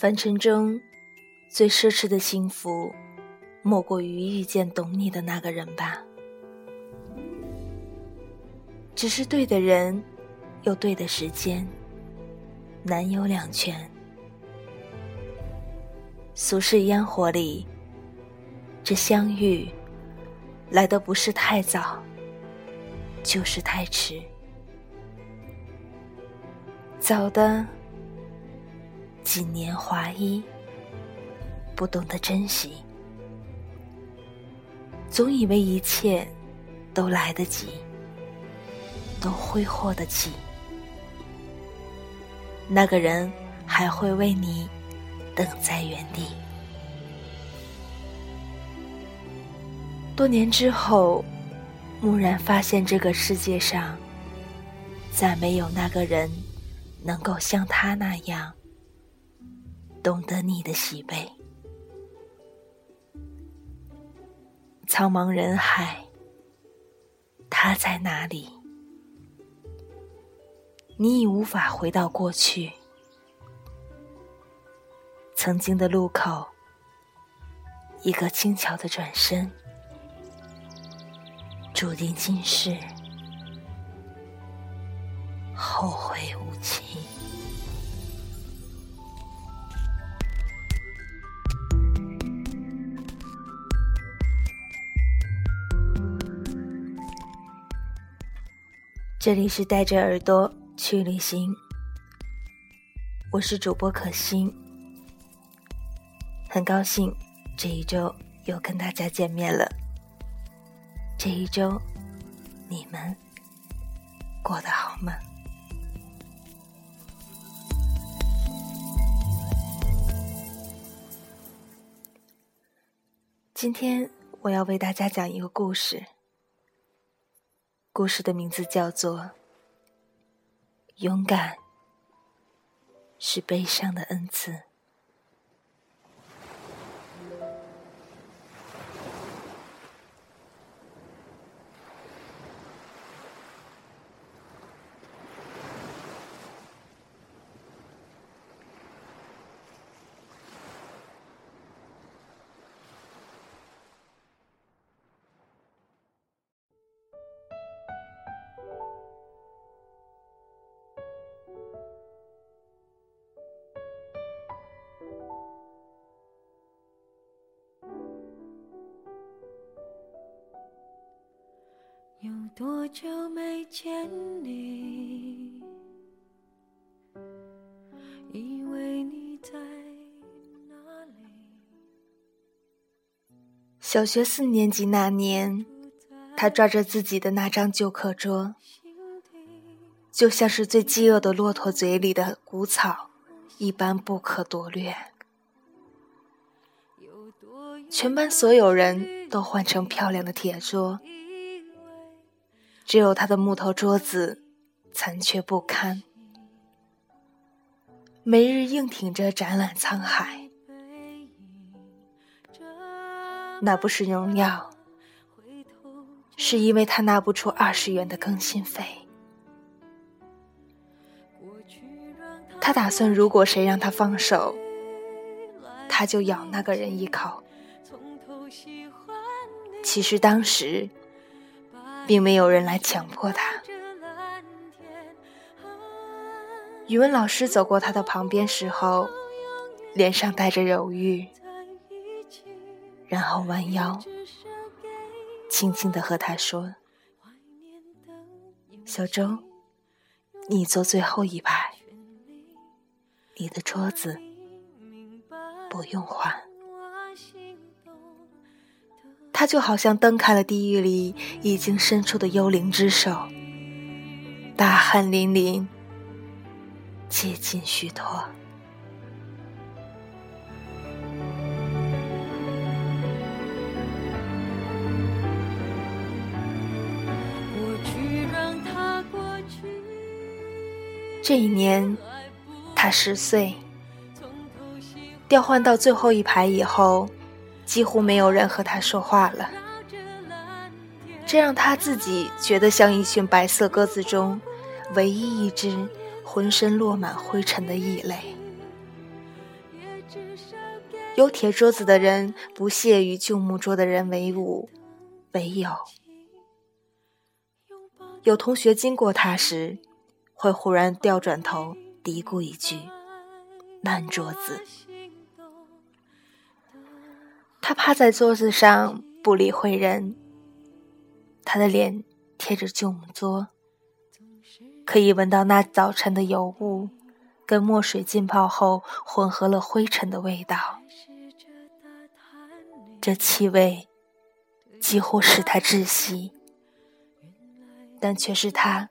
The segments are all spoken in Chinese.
凡尘中最奢侈的幸福，莫过于遇见懂你的那个人吧。只是对的人，又对的时间，难有两全。俗世烟火里，这相遇来的不是太早，就是太迟。早的几年华衣，不懂得珍惜，总以为一切都来得及，都挥霍得起。那个人还会为你等在原地。多年之后，蓦然发现这个世界上再没有那个人。能够像他那样懂得你的喜悲，苍茫人海，他在哪里？你已无法回到过去，曾经的路口，一个轻巧的转身，注定今世。后悔这里是带着耳朵去旅行，我是主播可心，很高兴这一周又跟大家见面了。这一周你们过得好吗？今天我要为大家讲一个故事，故事的名字叫做《勇敢是悲伤的恩赐》。小学四年级那年，他抓着自己的那张旧课桌，就像是最饥饿的骆驼嘴里的谷草一般不可夺掠。全班所有人都换成漂亮的铁桌。只有他的木头桌子残缺不堪，每日硬挺着展览沧海。那不是荣耀，是因为他拿不出二十元的更新费。他打算，如果谁让他放手，他就咬那个人一口。其实当时。并没有人来强迫他。语文老师走过他的旁边时候，脸上带着犹豫，然后弯腰，轻轻的和他说：“小周，你坐最后一排，你的桌子不用换。”他就好像蹬开了地狱里已经伸出的幽灵之手，大汗淋漓，接近虚脱。这一年，他十岁，调换到最后一排以后。几乎没有人和他说话了，这让他自己觉得像一群白色鸽子中唯一一只浑身落满灰尘的异类。有铁桌子的人不屑与旧木桌的人为伍，为友。有同学经过他时，会忽然掉转头嘀咕一句：“烂桌子。”他趴在桌子上不理会人，他的脸贴着旧木桌，可以闻到那早晨的油污跟墨水浸泡后混合了灰尘的味道。这气味几乎使他窒息，但却是他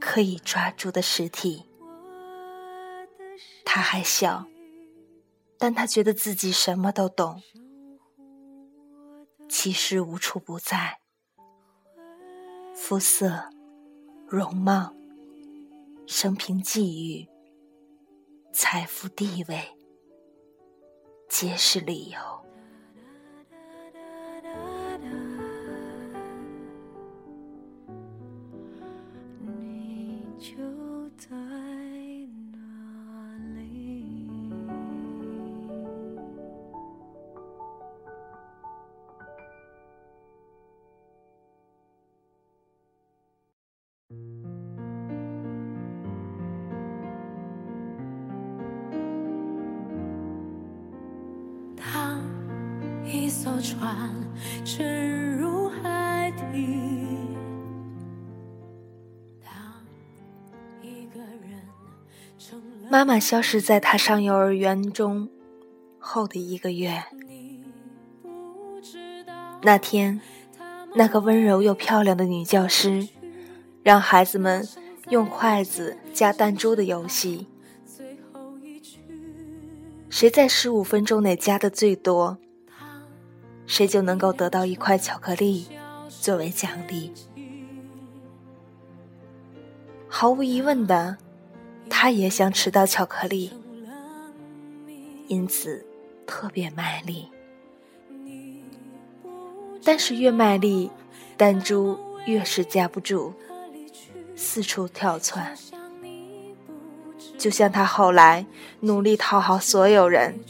可以抓住的实体。他还小，但他觉得自己什么都懂。其实无处不在，肤色、容貌、生平际遇、财富地位，皆是理由。船沉入海底。妈妈消失在他上幼儿园中后的一个月。那天，那个温柔又漂亮的女教师，让孩子们用筷子夹弹珠的游戏。谁在十五分钟内夹的最多？谁就能够得到一块巧克力作为奖励。毫无疑问的，他也想吃到巧克力，因此特别卖力。但是越卖力，弹珠越是夹不住，四处跳窜。就像他后来努力讨好所有人，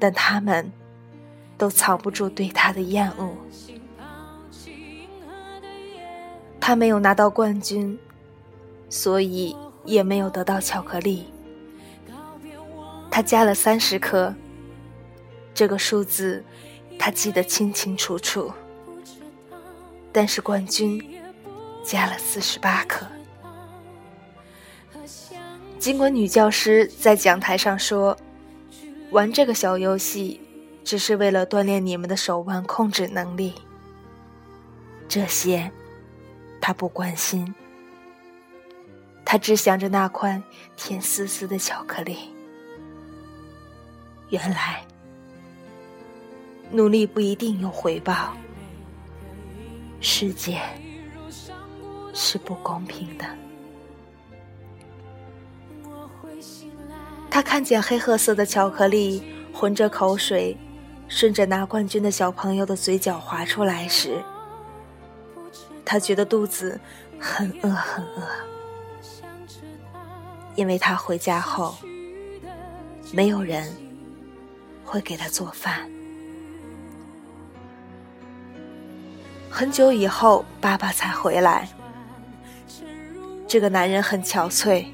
但他们。都藏不住对他的厌恶。他没有拿到冠军，所以也没有得到巧克力。他加了三十颗，这个数字他记得清清楚楚。但是冠军加了四十八颗。尽管女教师在讲台上说，玩这个小游戏。只是为了锻炼你们的手腕控制能力，这些他不关心，他只想着那块甜丝丝的巧克力。原来，努力不一定有回报，世界是不公平的。他看见黑褐色的巧克力混着口水。顺着拿冠军的小朋友的嘴角滑出来时，他觉得肚子很饿很饿，因为他回家后没有人会给他做饭。很久以后，爸爸才回来。这个男人很憔悴，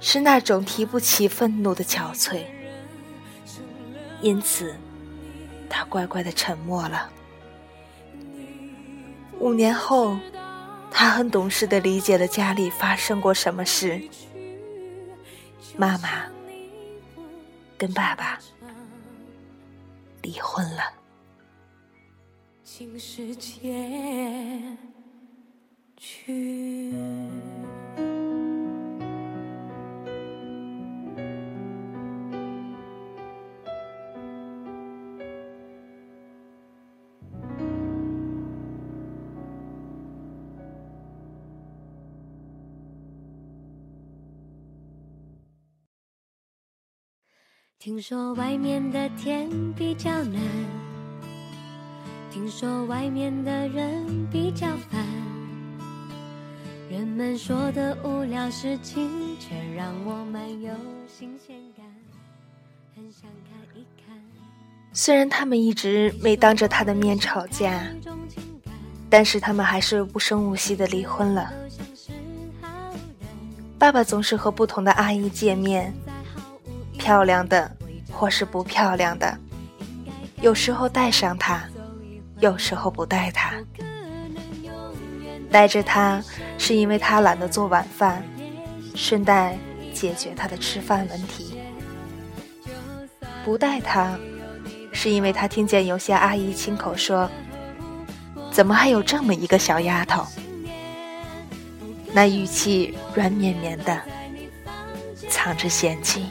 是那种提不起愤怒的憔悴。因此，他乖乖的沉默了。五年后，他很懂事的理解了家里发生过什么事。妈妈跟爸爸离婚了。听说外面的天比较蓝，听说外面的人比较烦，人们说的无聊事情却让我蛮有新鲜感。虽然他们一直没当着他的面吵架，但是他们还是无声无息的离婚了。爸爸总是和不同的阿姨见面，漂亮的或是不漂亮的，有时候带上她，有时候不带她。带着她是因为他懒得做晚饭，顺带解决他的吃饭问题；不带她，是因为他听见有些阿姨亲口说：“怎么还有这么一个小丫头？”那语气软绵绵的，藏着嫌弃。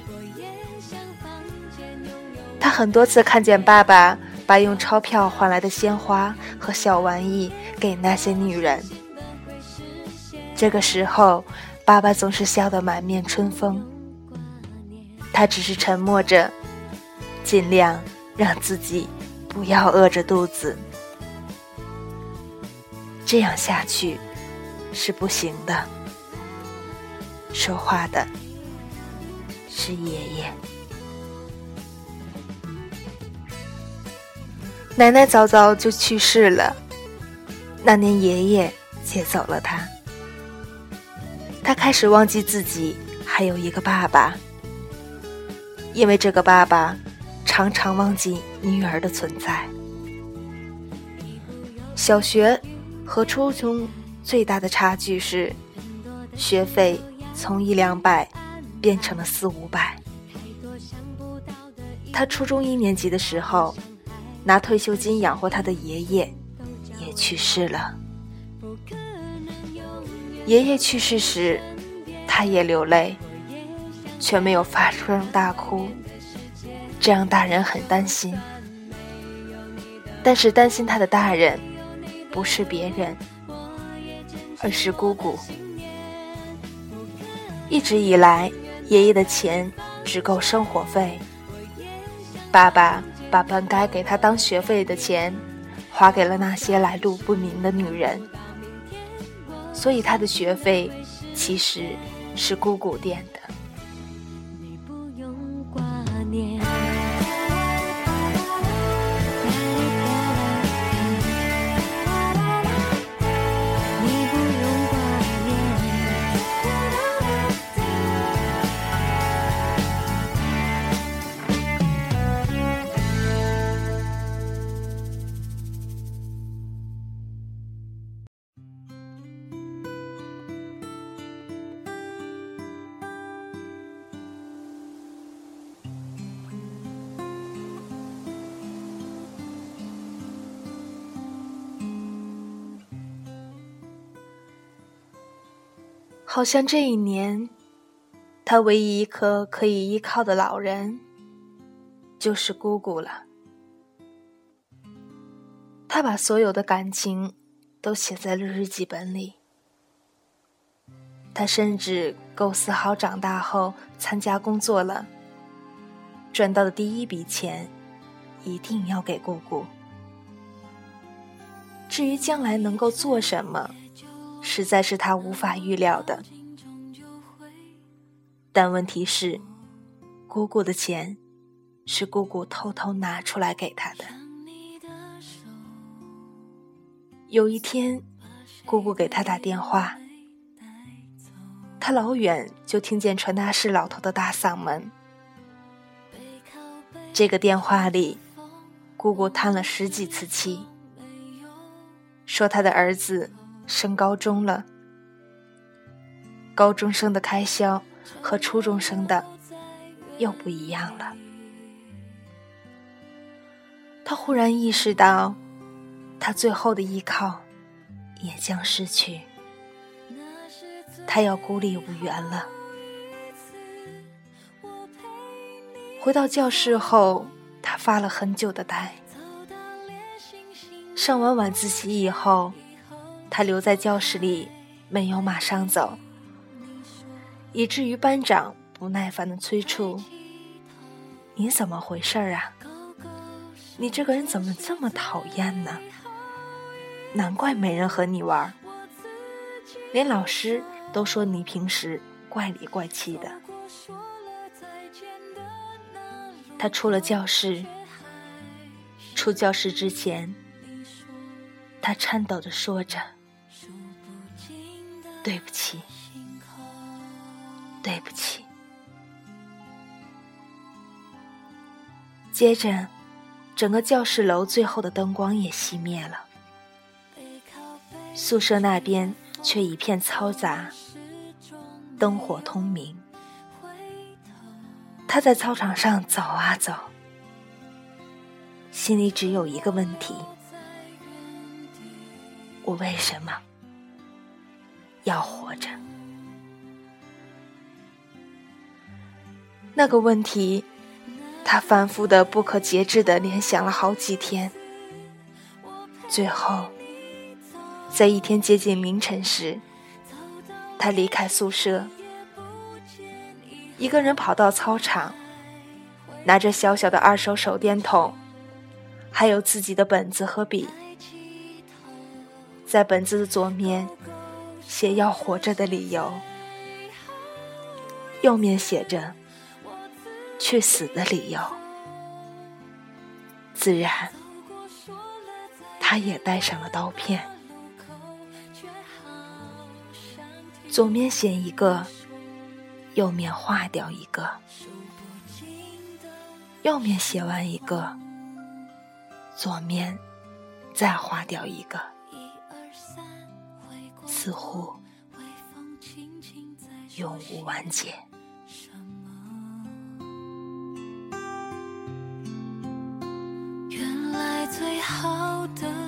他很多次看见爸爸把用钞票换来的鲜花和小玩意给那些女人，这个时候，爸爸总是笑得满面春风。他只是沉默着，尽量让自己不要饿着肚子。这样下去。是不行的。说话的是爷爷。奶奶早早就去世了，那年爷爷接走了他。他开始忘记自己还有一个爸爸，因为这个爸爸常常忘记女儿的存在。小学和初中。最大的差距是，学费从一两百变成了四五百。他初中一年级的时候，拿退休金养活他的爷爷也去世了。爷爷去世时，他也流泪，却没有发声大哭，这让大人很担心。但是担心他的大人，不是别人。而是姑姑。一直以来，爷爷的钱只够生活费。爸爸把本该给他当学费的钱，花给了那些来路不明的女人。所以他的学费其实是姑姑垫的。好像这一年，他唯一一颗可以依靠的老人，就是姑姑了。他把所有的感情都写在了日记本里。他甚至构思好长大后参加工作了，赚到的第一笔钱，一定要给姑姑。至于将来能够做什么？实在是他无法预料的，但问题是，姑姑的钱是姑姑偷偷拿出来给他的。有一天，姑姑给他打电话，他老远就听见传达室老头的大嗓门。这个电话里，姑姑叹了十几次气，说他的儿子。升高中了，高中生的开销和初中生的又不一样了。他忽然意识到，他最后的依靠也将失去，他要孤立无援了。回到教室后，他发了很久的呆。上完晚自习以后。他留在教室里，没有马上走，以至于班长不耐烦的催促：“你怎么回事啊？你这个人怎么这么讨厌呢？难怪没人和你玩，连老师都说你平时怪里怪气的。”他出了教室，出教室之前，他颤抖着说着：“对不起，对不起。”接着，整个教室楼最后的灯光也熄灭了，宿舍那边却一片嘈杂，灯火通明。他在操场上走啊走，心里只有一个问题：我为什么要活着？那个问题，他反复的、不可节制的联想了好几天。最后，在一天接近凌晨时，他离开宿舍。一个人跑到操场，拿着小小的二手手电筒，还有自己的本子和笔，在本子的左面写要活着的理由，右面写着去死的理由。自然，他也带上了刀片，左面写一个。右面划掉一个，右面写完一个，左面再划掉一个，似乎永无完结。原来最好的。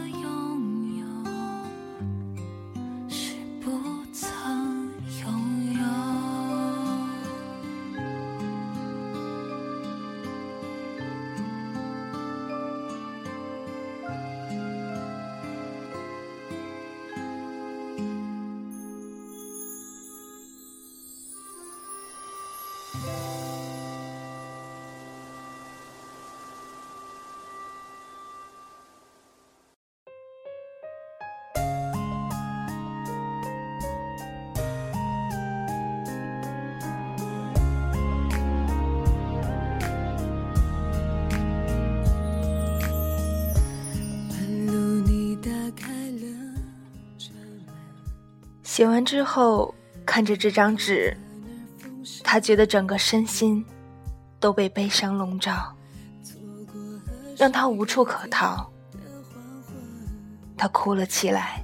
写完之后，看着这张纸，他觉得整个身心都被悲伤笼罩，让他无处可逃。他哭了起来，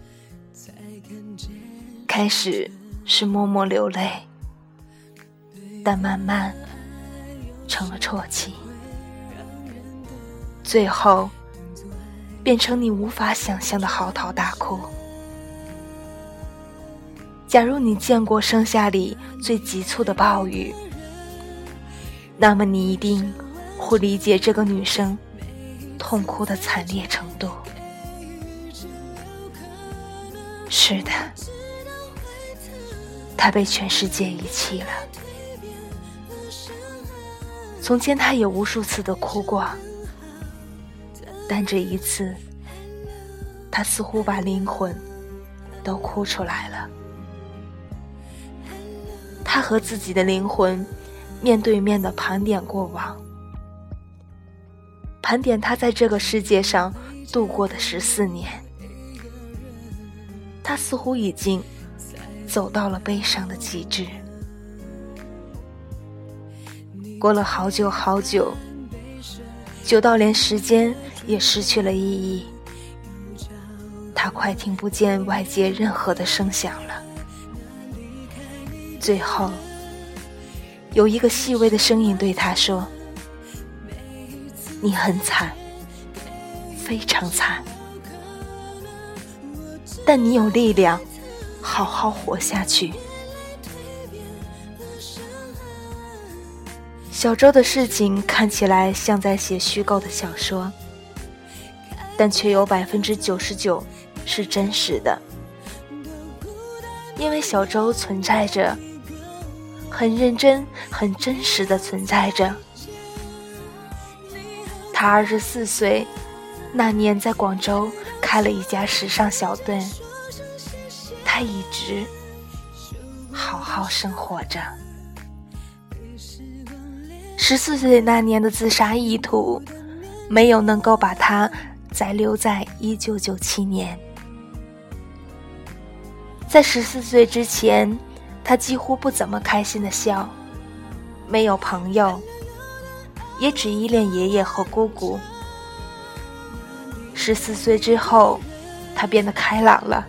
开始是默默流泪，但慢慢成了啜泣，最后变成你无法想象的嚎啕大哭。假如你见过盛夏里最急促的暴雨，那么你一定会理解这个女生痛哭的惨烈程度。是的，她被全世界遗弃了。从前她也无数次的哭过，但这一次，她似乎把灵魂都哭出来了。他和自己的灵魂面对面的盘点过往，盘点他在这个世界上度过的十四年。他似乎已经走到了悲伤的极致。过了好久好久，久到连时间也失去了意义。他快听不见外界任何的声响。最后，有一个细微的声音对他说：“你很惨，非常惨，但你有力量，好好活下去。”小周的事情看起来像在写虚构的小说，但却有百分之九十九是真实的，因为小周存在着。很认真、很真实的存在着。他二十四岁那年，在广州开了一家时尚小店。他一直好好生活着。十四岁那年的自杀意图，没有能够把他再留在一九九七年。在十四岁之前，他几乎不怎么开心的笑，没有朋友，也只依恋爷爷和姑姑。十四岁之后，他变得开朗了。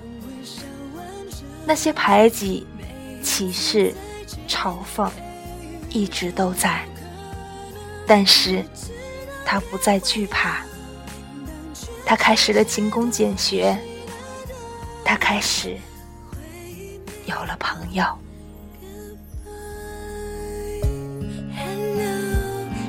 那些排挤、歧视、嘲讽，一直都在，但是他不再惧怕。他开始了勤工俭学，他开始有了朋友。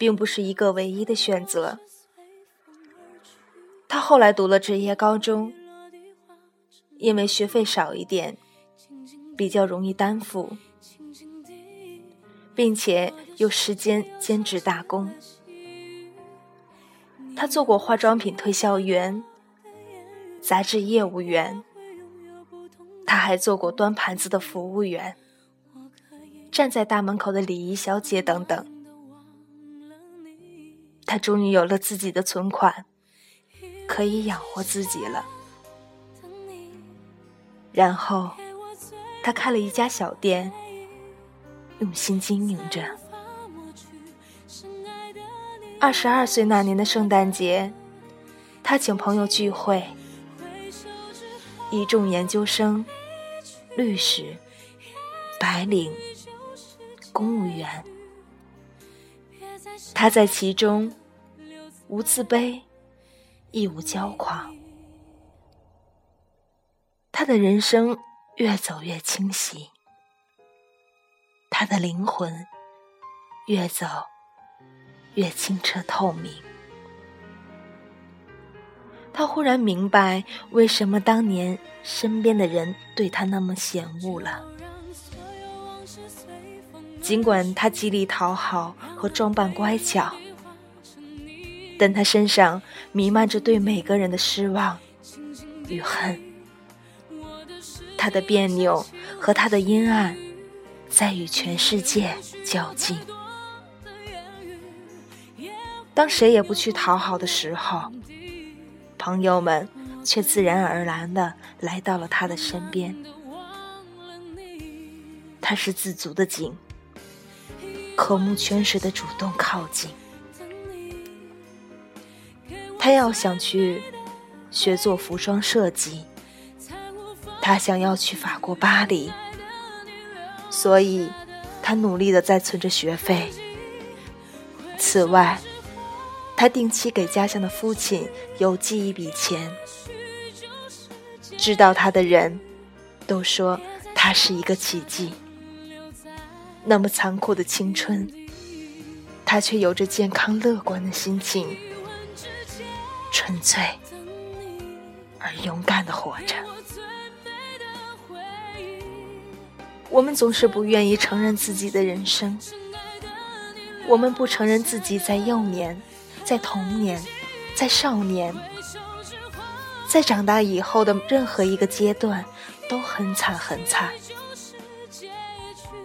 并不是一个唯一的选择。他后来读了职业高中，因为学费少一点，比较容易担负，并且有时间兼职打工。他做过化妆品推销员、杂志业务员，他还做过端盘子的服务员。站在大门口的礼仪小姐等等，他终于有了自己的存款，可以养活自己了。然后，他开了一家小店，用心经营着。二十二岁那年的圣诞节，他请朋友聚会，一众研究生、律师、白领。公务员，他在其中无自卑，亦无骄狂。他的人生越走越清晰，他的灵魂越走越清澈透明。他忽然明白，为什么当年身边的人对他那么嫌恶了。尽管他极力讨好和装扮乖巧，但他身上弥漫着对每个人的失望与恨。他的别扭和他的阴暗，在与全世界较劲。当谁也不去讨好的时候，朋友们却自然而然的来到了他的身边。他是自足的井。口目泉水的主动靠近，他要想去学做服装设计，他想要去法国巴黎，所以他努力的在存着学费。此外，他定期给家乡的父亲邮寄一笔钱。知道他的人都说他是一个奇迹。那么残酷的青春，他却有着健康乐观的心情，纯粹而勇敢的活着。我们总是不愿意承认自己的人生，我们不承认自己在幼年、在童年、在少年、在长大以后的任何一个阶段都很惨很惨。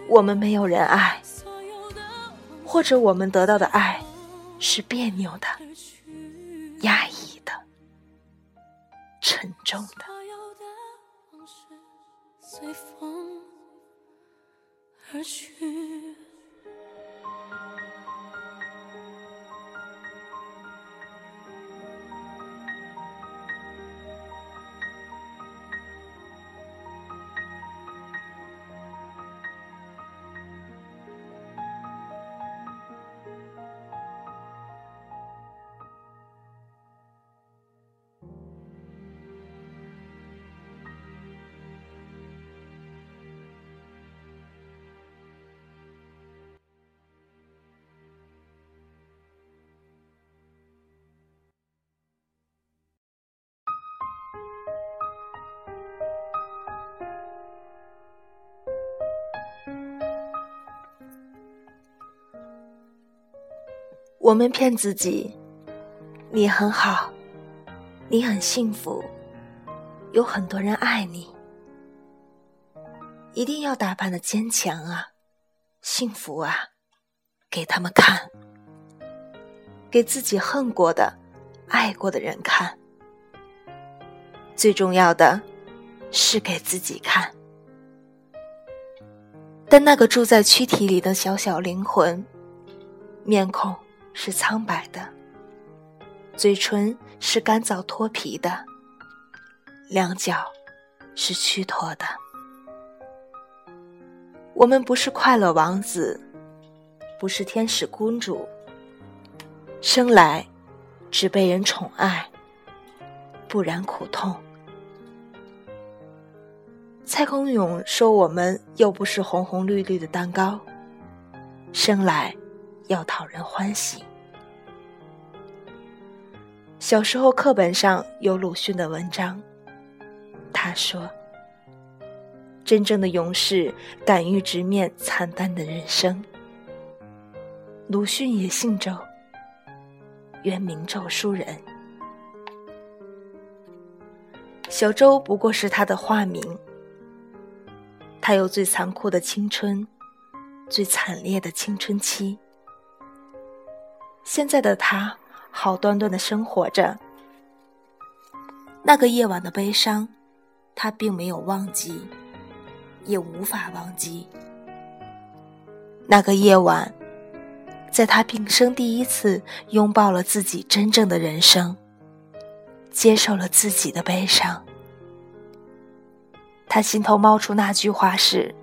我们没有人爱，或者我们得到的爱是别扭的、压抑、沉重的。随风而去。我们骗自己你很好你很幸福有很多人爱你。一定要打扮的坚强啊幸福啊给他们看给自己恨过的爱过的人看。最重要的是给自己看。但那个住在躯体里的小小灵魂，面孔。是苍白的，嘴唇是干燥脱皮的，两脚是虚脱的。我们不是快乐王子，不是天使公主，生来只被人宠爱，不染苦痛。蔡康永说：“我们又不是红红绿绿的蛋糕，生来。”要讨人欢喜。小时候课本上有鲁迅的文章，他说：“真正的勇士敢于直面惨淡的人生。”鲁迅也姓周，原名周书人。小周不过是他的化名。他有最残酷的青春，最惨烈的青春期。现在的他，好端端的生活着。那个夜晚的悲伤，他并没有忘记，也无法忘记。那个夜晚，在他平生第一次拥抱了自己真正的人生，接受了自己的悲伤。他心头冒出那句话时，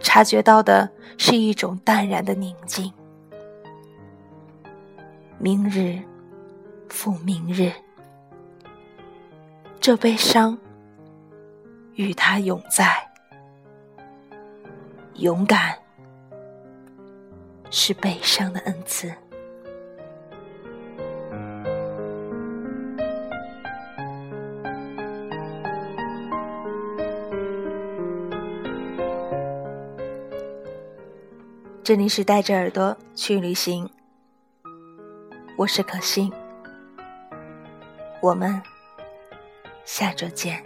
察觉到的是一种淡然的宁静。明日复明日，这悲伤与他永在。勇敢是悲伤的恩赐。这里是带着耳朵去旅行。我是可心，我们下周见。